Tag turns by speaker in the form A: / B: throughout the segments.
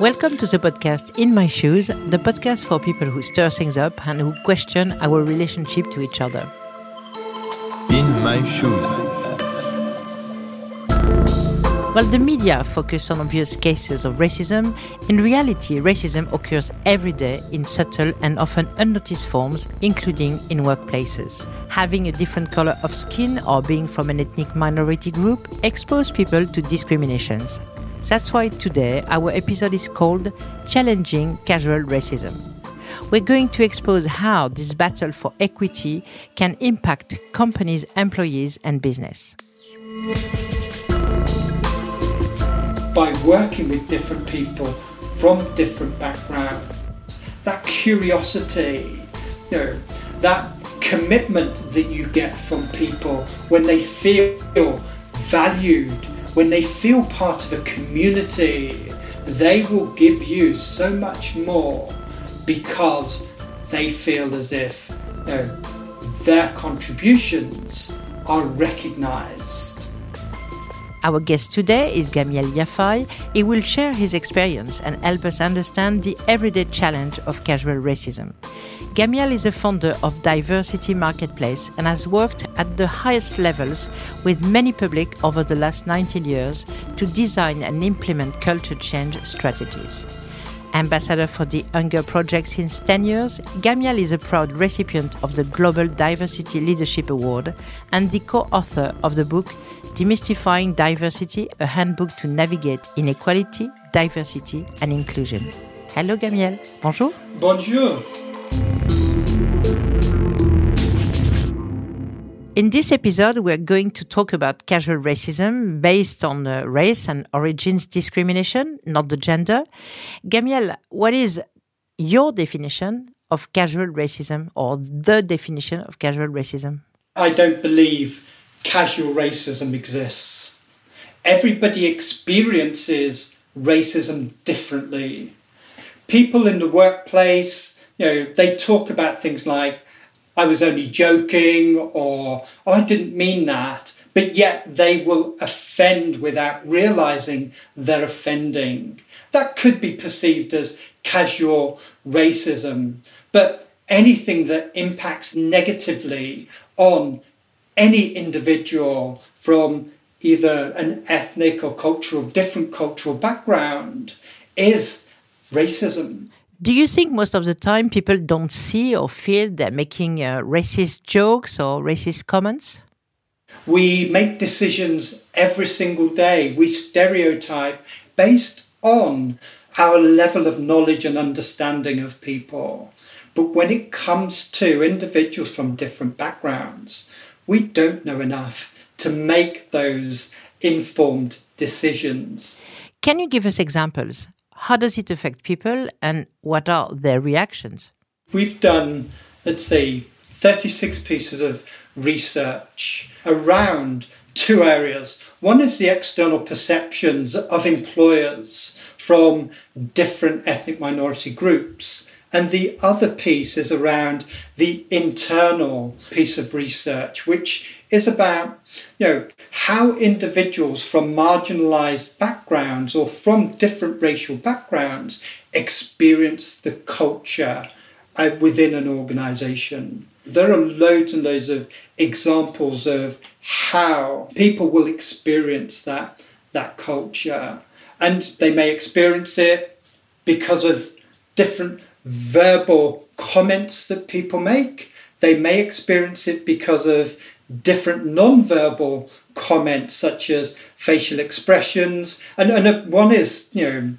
A: Welcome to the podcast In My Shoes, the podcast for people who stir things up and who question our relationship to each other.
B: In My Shoes.
A: While the media focus on obvious cases of racism, in reality, racism occurs every day in subtle and often unnoticed forms, including in workplaces. Having a different color of skin or being from an ethnic minority group expose people to discriminations. That's why today our episode is called Challenging Casual Racism. We're going to expose how this battle for equity can impact companies, employees, and business.
C: By working with different people from different backgrounds, that curiosity, you know, that commitment that you get from people when they feel valued when they feel part of a community, they will give you so much more because they feel as if you know, their contributions are recognized.
A: Our guest today is Gamiel Yafai. He will share his experience and help us understand the everyday challenge of casual racism. Gamiel is a founder of Diversity Marketplace and has worked at the highest levels with many public over the last 19 years to design and implement culture change strategies. Ambassador for the Hunger Project since 10 years, Gamiel is a proud recipient of the Global Diversity Leadership Award and the co author of the book Demystifying Diversity A Handbook to Navigate Inequality, Diversity and Inclusion. Hello Gamiel, bonjour.
C: Bonjour.
A: In this episode, we're going to talk about casual racism based on uh, race and origins discrimination, not the gender. Gamiel, what is your definition of casual racism or the definition of casual racism?
C: I don't believe casual racism exists. Everybody experiences racism differently. People in the workplace, you know, they talk about things like, I was only joking or oh, I didn't mean that, but yet they will offend without realizing they're offending. That could be perceived as casual racism, but anything that impacts negatively on any individual from either an ethnic or cultural, different cultural background is racism.
A: Do you think most of the time people don't see or feel they're making uh, racist jokes or racist comments?
C: We make decisions every single day. We stereotype based on our level of knowledge and understanding of people. But when it comes to individuals from different backgrounds, we don't know enough to make those informed decisions.
A: Can you give us examples? How does it affect people and what are their reactions?
C: We've done, let's say, 36 pieces of research around two areas. One is the external perceptions of employers from different ethnic minority groups. And the other piece is around the internal piece of research, which is about you know how individuals from marginalized backgrounds or from different racial backgrounds experience the culture uh, within an organization. There are loads and loads of examples of how people will experience that that culture. And they may experience it because of different verbal comments that people make. They may experience it because of different non-verbal comments such as facial expressions. And, and one is you know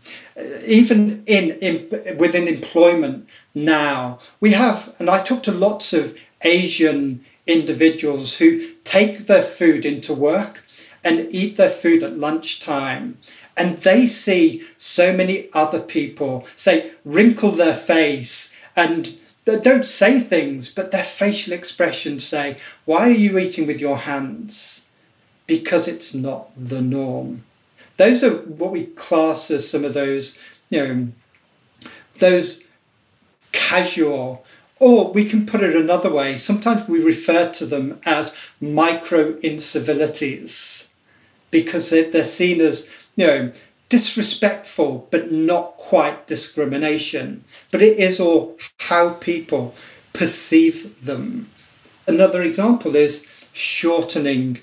C: even in, in within employment now we have and i talk to lots of asian individuals who take their food into work and eat their food at lunchtime and they see so many other people say wrinkle their face and that don't say things, but their facial expressions say, Why are you eating with your hands? Because it's not the norm. Those are what we class as some of those, you know, those casual, or we can put it another way. Sometimes we refer to them as micro incivilities because they're seen as, know, disrespectful, but not quite discrimination. But it is all how people perceive them. Another example is shortening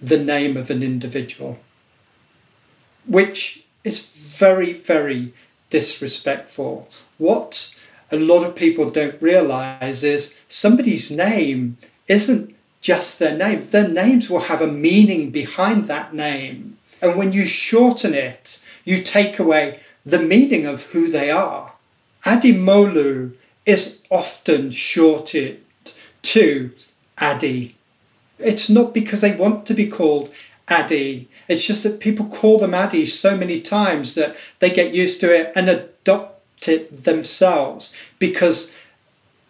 C: the name of an individual, which is very, very disrespectful. What a lot of people don't realize is somebody's name isn't just their name. Their names will have a meaning behind that name. And when you shorten it, you take away the meaning of who they are. Adimolu is often shorted to Adi. It's not because they want to be called Adi. It's just that people call them Adi so many times that they get used to it and adopt it themselves because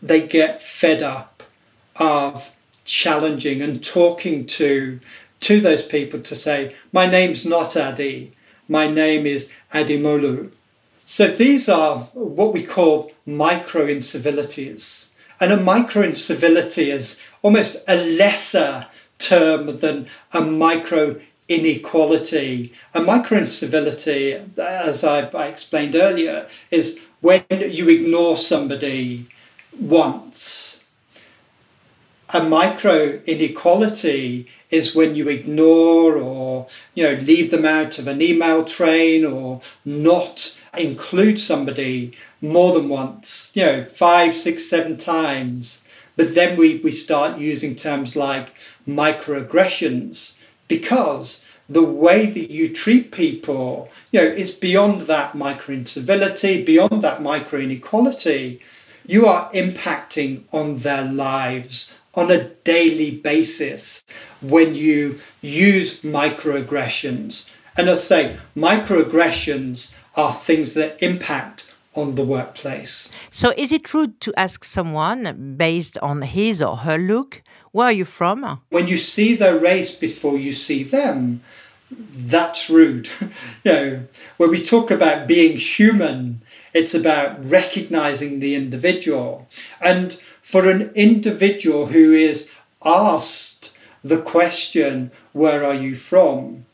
C: they get fed up of challenging and talking to to those people to say, my name's not Adi, my name is Adimolu. So these are what we call micro incivilities. And a micro incivility is almost a lesser term than a micro inequality. A micro incivility, as I, I explained earlier, is when you ignore somebody once. A micro inequality is when you ignore or you know leave them out of an email train or not include somebody more than once, you know, five, six, seven times. But then we, we start using terms like microaggressions because the way that you treat people, you know, is beyond that micro incivility, beyond that micro inequality. You are impacting on their lives on a daily basis when you use microaggressions. And I say, microaggressions are things that impact on the workplace.
A: So, is it rude to ask someone based on his or her look, where are you from?
C: When you see their race before you see them, that's rude. you know, when we talk about being human, it's about recognizing the individual. And for an individual who is asked the question, Where are you from?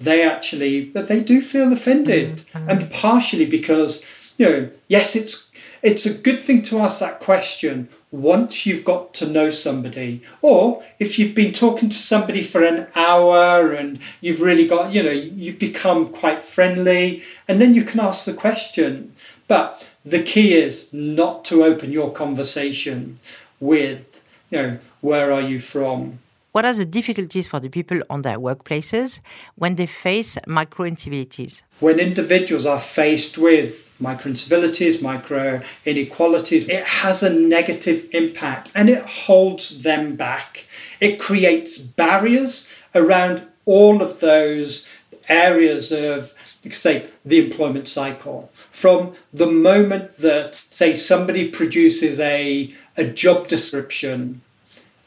C: they actually but they do feel offended mm-hmm. and partially because you know yes it's it's a good thing to ask that question once you've got to know somebody or if you've been talking to somebody for an hour and you've really got you know you've become quite friendly and then you can ask the question but the key is not to open your conversation with you know where are you from
A: what are the difficulties for the people on their workplaces when they face micro incivilities?
C: When individuals are faced with micro incivilities, micro inequalities, it has a negative impact and it holds them back. It creates barriers around all of those areas of, you could say, the employment cycle. From the moment that, say, somebody produces a, a job description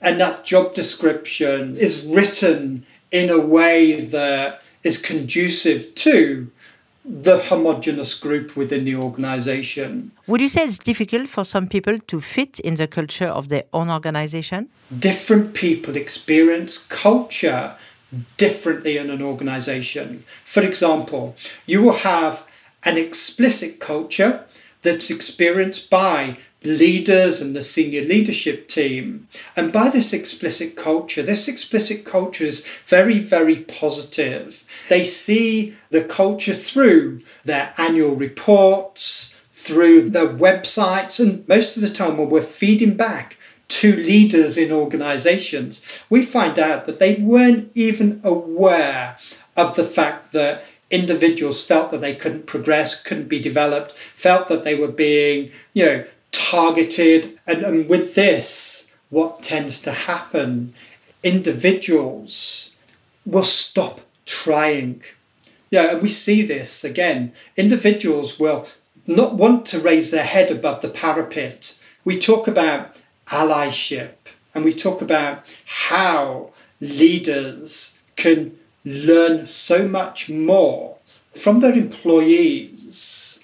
C: and that job description is written in a way that is conducive to the homogenous group within the organization.
A: Would you say it's difficult for some people to fit in the culture of their own organization?
C: Different people experience culture differently in an organization. For example, you will have an explicit culture that's experienced by leaders and the senior leadership team. And by this explicit culture, this explicit culture is very, very positive. They see the culture through their annual reports, through their websites, and most of the time when we're feeding back to leaders in organizations, we find out that they weren't even aware of the fact that individuals felt that they couldn't progress, couldn't be developed, felt that they were being, you know, targeted. And, and with this, what tends to happen, individuals will stop trying. Yeah, and we see this again. Individuals will not want to raise their head above the parapet. We talk about allyship and we talk about how leaders can learn so much more from their employees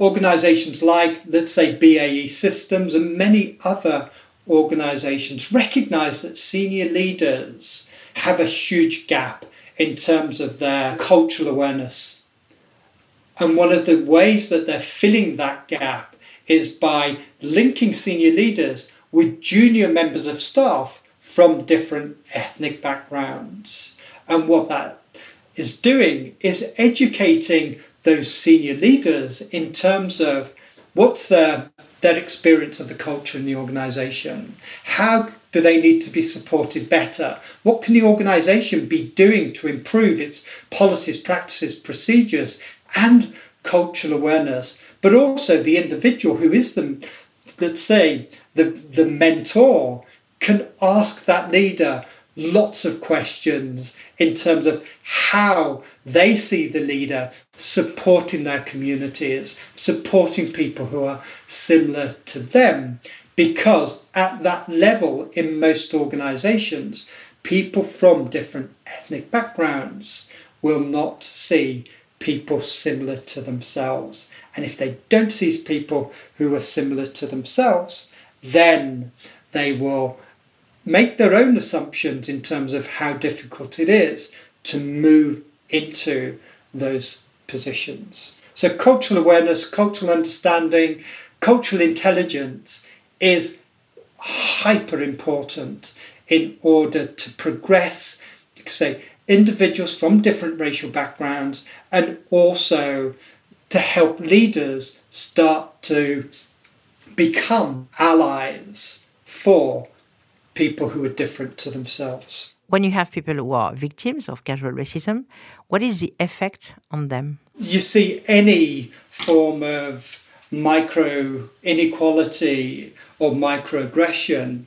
C: organizations like, let's say, BAE Systems and many other organizations recognize that senior leaders have a huge gap in terms of their cultural awareness. And one of the ways that they're filling that gap is by linking senior leaders with junior members of staff from different ethnic backgrounds. And what that is doing is educating those senior leaders in terms of what's their, their experience of the culture in the organisation, how do they need to be supported better, what can the organisation be doing to improve its policies, practices, procedures, and cultural awareness, but also the individual who is the, let's say, the, the mentor can ask that leader lots of questions in terms of how they see the leader supporting their communities, supporting people who are similar to them. Because at that level, in most organizations, people from different ethnic backgrounds will not see people similar to themselves. And if they don't see people who are similar to themselves, then they will make their own assumptions in terms of how difficult it is to move into those positions. So, cultural awareness, cultural understanding, cultural intelligence is hyper important in order to progress, you could say, individuals from different racial backgrounds and also to help leaders start to become allies for people who are different to themselves.
A: When you have people who are victims of casual racism, what is the effect on them?
C: You see, any form of micro inequality or microaggression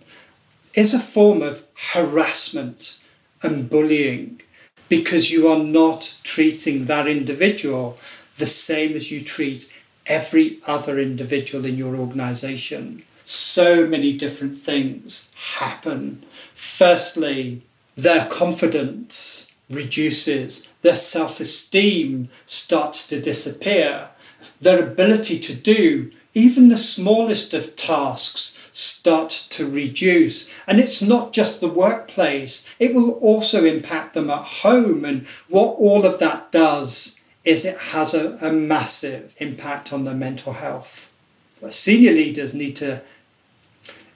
C: is a form of harassment and bullying because you are not treating that individual the same as you treat every other individual in your organization so many different things happen. Firstly, their confidence reduces, their self esteem starts to disappear, their ability to do even the smallest of tasks starts to reduce. And it's not just the workplace, it will also impact them at home. And what all of that does is it has a, a massive impact on their mental health. Senior leaders need to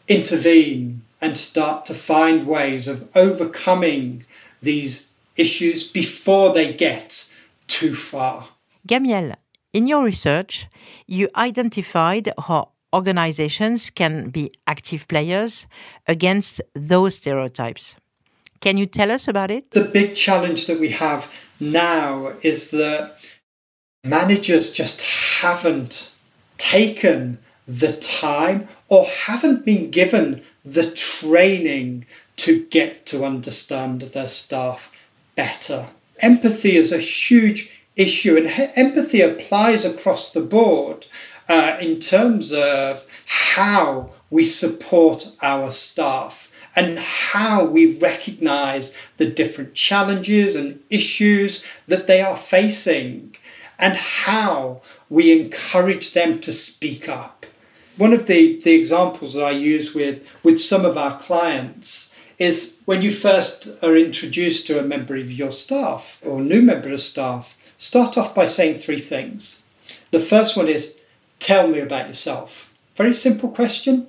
C: intervene and start to find ways of overcoming these issues before they get too far.
A: Gamiel, in your research, you identified how organizations can be active players against those stereotypes. Can you tell us about it?
C: The big challenge that we have now is that managers just haven't taken the time or haven't been given the training to get to understand their staff better. Empathy is a huge issue, and empathy applies across the board uh, in terms of how we support our staff and how we recognize the different challenges and issues that they are facing and how we encourage them to speak up one of the, the examples that I use with, with some of our clients is when you first are introduced to a member of your staff or new member of staff, start off by saying three things. The first one is, Tell me about yourself. Very simple question.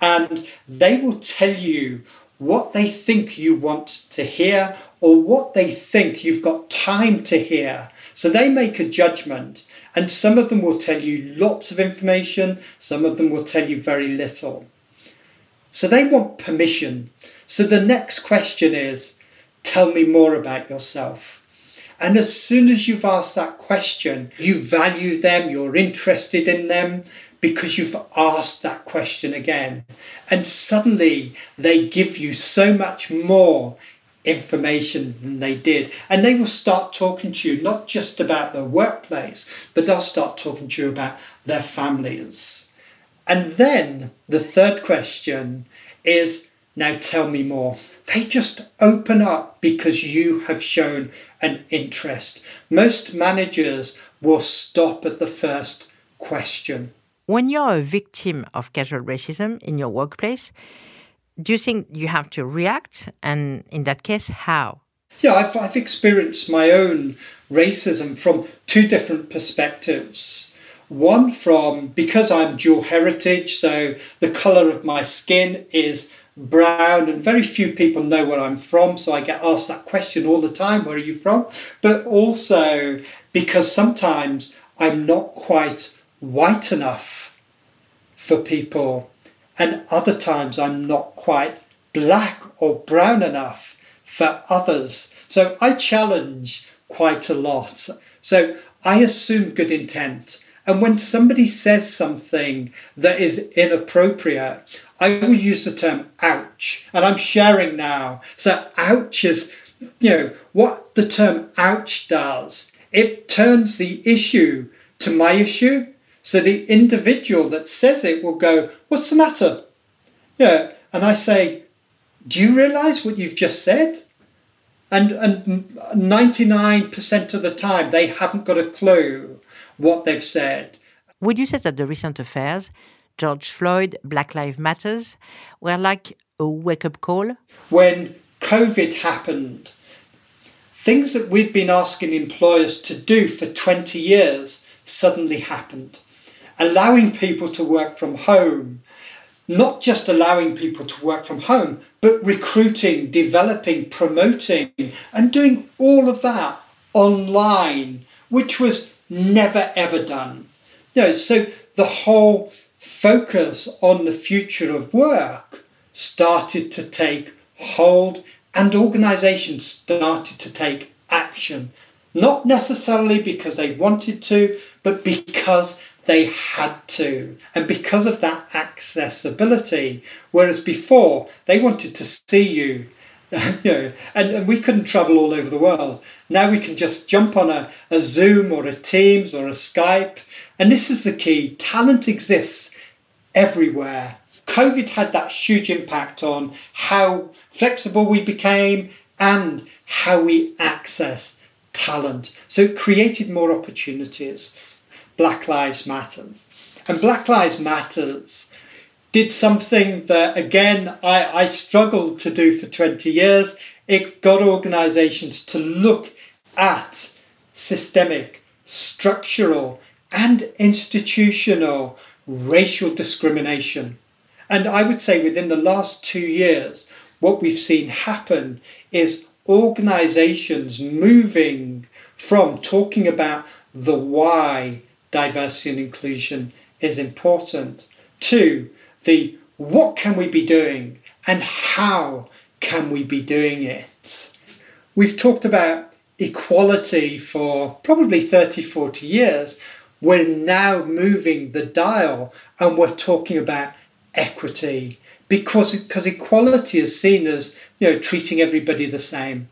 C: And they will tell you what they think you want to hear or what they think you've got time to hear. So they make a judgment and some of them will tell you lots of information, some of them will tell you very little. So they want permission. So the next question is tell me more about yourself. And as soon as you've asked that question, you value them, you're interested in them because you've asked that question again. And suddenly they give you so much more information than they did. And they will start talking to you not just about their workplace, but they'll start talking to you about their families. And then the third question is now tell me more. They just open up because you have shown an interest. Most managers will stop at the first question.
A: When you're a victim of casual racism in your workplace, do you think you have to react? And in that case, how?
C: Yeah, I've, I've experienced my own racism from two different perspectives. One from because I'm dual heritage, so the colour of my skin is brown, and very few people know where I'm from, so I get asked that question all the time where are you from? But also because sometimes I'm not quite white enough for people, and other times I'm not quite black or brown enough for others. So I challenge quite a lot. So I assume good intent. And when somebody says something that is inappropriate, I will use the term ouch. And I'm sharing now. So ouch is, you know, what the term ouch does. It turns the issue to my issue. So the individual that says it will go, What's the matter? Yeah. And I say, Do you realize what you've just said? And, and 99% of the time, they haven't got a clue what they've said.
A: Would you say that the recent affairs, George Floyd, Black Lives Matters, were like a wake up call?
C: When COVID happened, things that we'd been asking employers to do for 20 years suddenly happened. Allowing people to work from home, not just allowing people to work from home, but recruiting, developing, promoting, and doing all of that online, which was never ever done. You know, so the whole focus on the future of work started to take hold, and organizations started to take action. Not necessarily because they wanted to, but because they had to. And because of that accessibility, whereas before they wanted to see you, you know, and, and we couldn't travel all over the world. Now we can just jump on a, a Zoom or a Teams or a Skype. And this is the key talent exists everywhere. COVID had that huge impact on how flexible we became and how we access talent. So it created more opportunities. Black Lives Matters. And Black Lives Matters did something that, again, I, I struggled to do for 20 years. It got organizations to look at systemic, structural, and institutional racial discrimination. And I would say within the last two years, what we've seen happen is organizations moving from talking about the why diversity and inclusion is important. Two, the what can we be doing and how can we be doing it? We've talked about equality for probably 30, 40 years. We're now moving the dial and we're talking about equity because, because equality is seen as you know treating everybody the same.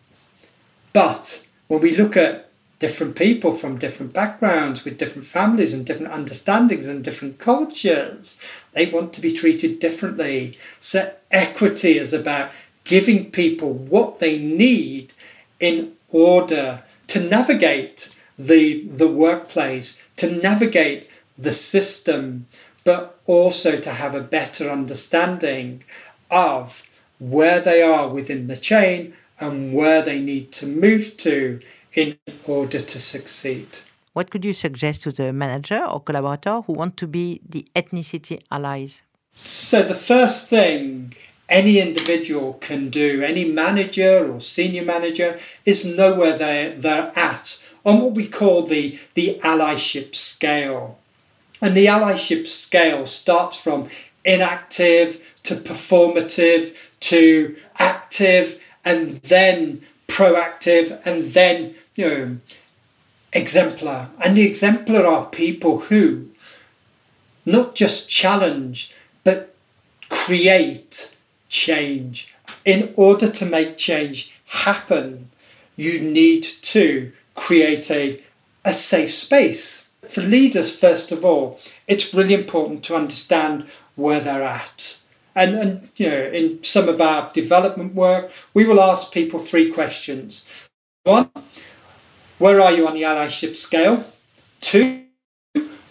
C: But when we look at different people from different backgrounds with different families and different understandings and different cultures. They want to be treated differently. So, equity is about giving people what they need in order to navigate the, the workplace, to navigate the system, but also to have a better understanding of where they are within the chain and where they need to move to in order to succeed.
A: What could you suggest to the manager or collaborator who want to be the ethnicity allies?
C: So, the first thing any individual can do, any manager or senior manager, is know where they're, they're at on what we call the, the allyship scale. And the allyship scale starts from inactive to performative to active and then proactive and then you know, exemplar. And the exemplar are people who not just challenge, but create change. In order to make change happen, you need to create a, a safe space. For leaders, first of all, it's really important to understand where they're at. And, and you know, in some of our development work, we will ask people three questions. One, where are you on the allyship scale? Two,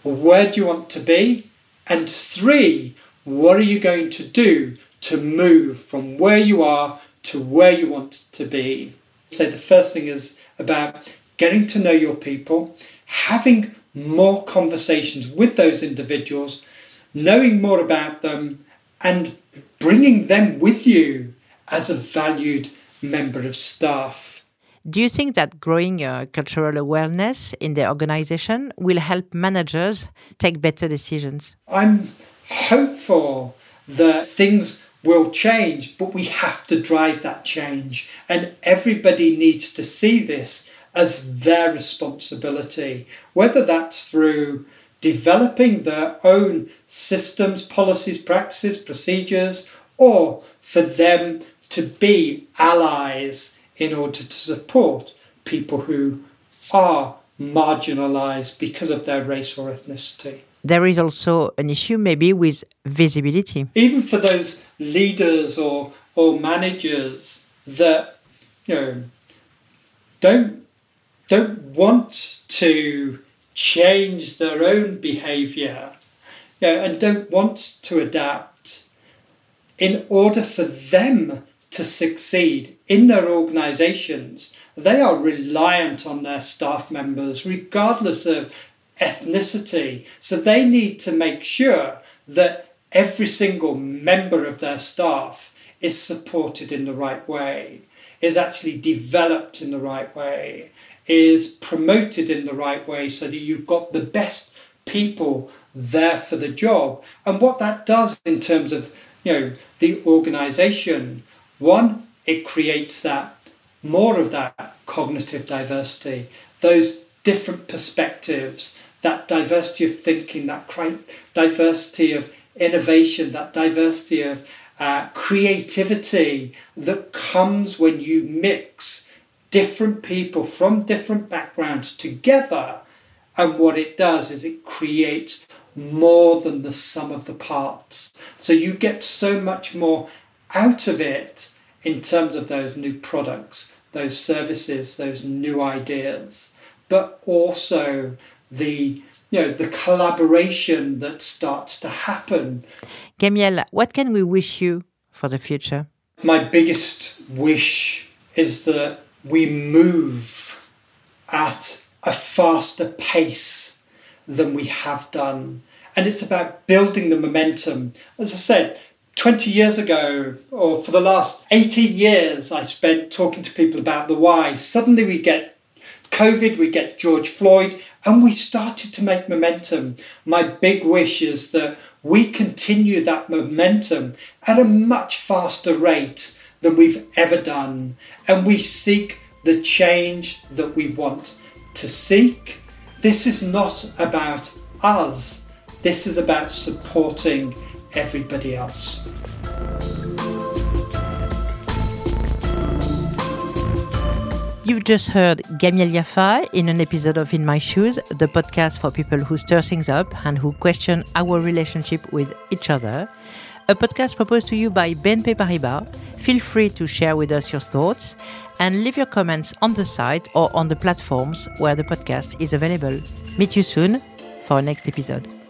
C: where do you want to be? And three, what are you going to do to move from where you are to where you want to be? So the first thing is about getting to know your people, having more conversations with those individuals, knowing more about them, and bringing them with you as a valued member of staff.
A: Do you think that growing uh, cultural awareness in the organization will help managers take better decisions?
C: I'm hopeful that things will change, but we have to drive that change. And everybody needs to see this as their responsibility, whether that's through developing their own systems, policies, practices, procedures, or for them to be allies in order to support people who are marginalized because of their race or ethnicity.
A: There is also an issue maybe with visibility.
C: Even for those leaders or or managers that you know don't don't want to change their own behavior you know, and don't want to adapt in order for them to succeed in their organizations they are reliant on their staff members regardless of ethnicity so they need to make sure that every single member of their staff is supported in the right way is actually developed in the right way is promoted in the right way so that you've got the best people there for the job. And what that does in terms of you know the organization, one, it creates that more of that cognitive diversity, those different perspectives, that diversity of thinking, that diversity of innovation, that diversity of uh, creativity that comes when you mix different people from different backgrounds together. And what it does is it creates more than the sum of the parts. So you get so much more out of it in terms of those new products, those services, those new ideas, but also the you know the collaboration that starts to happen.
A: Gamiel, what can we wish you for the future?
C: My biggest wish is that we move at a faster pace than we have done. And it's about building the momentum. As I said, 20 years ago, or for the last 18 years, I spent talking to people about the why. Suddenly we get COVID, we get George Floyd, and we started to make momentum. My big wish is that we continue that momentum at a much faster rate than we've ever done. And we seek the change that we want to seek. This is not about us, this is about supporting everybody else.
A: You've just heard Gamiel Yafai in an episode of In My Shoes, the podcast for people who stir things up and who question our relationship with each other a podcast proposed to you by BNP Paribas. Feel free to share with us your thoughts and leave your comments on the site or on the platforms where the podcast is available. Meet you soon for our next episode.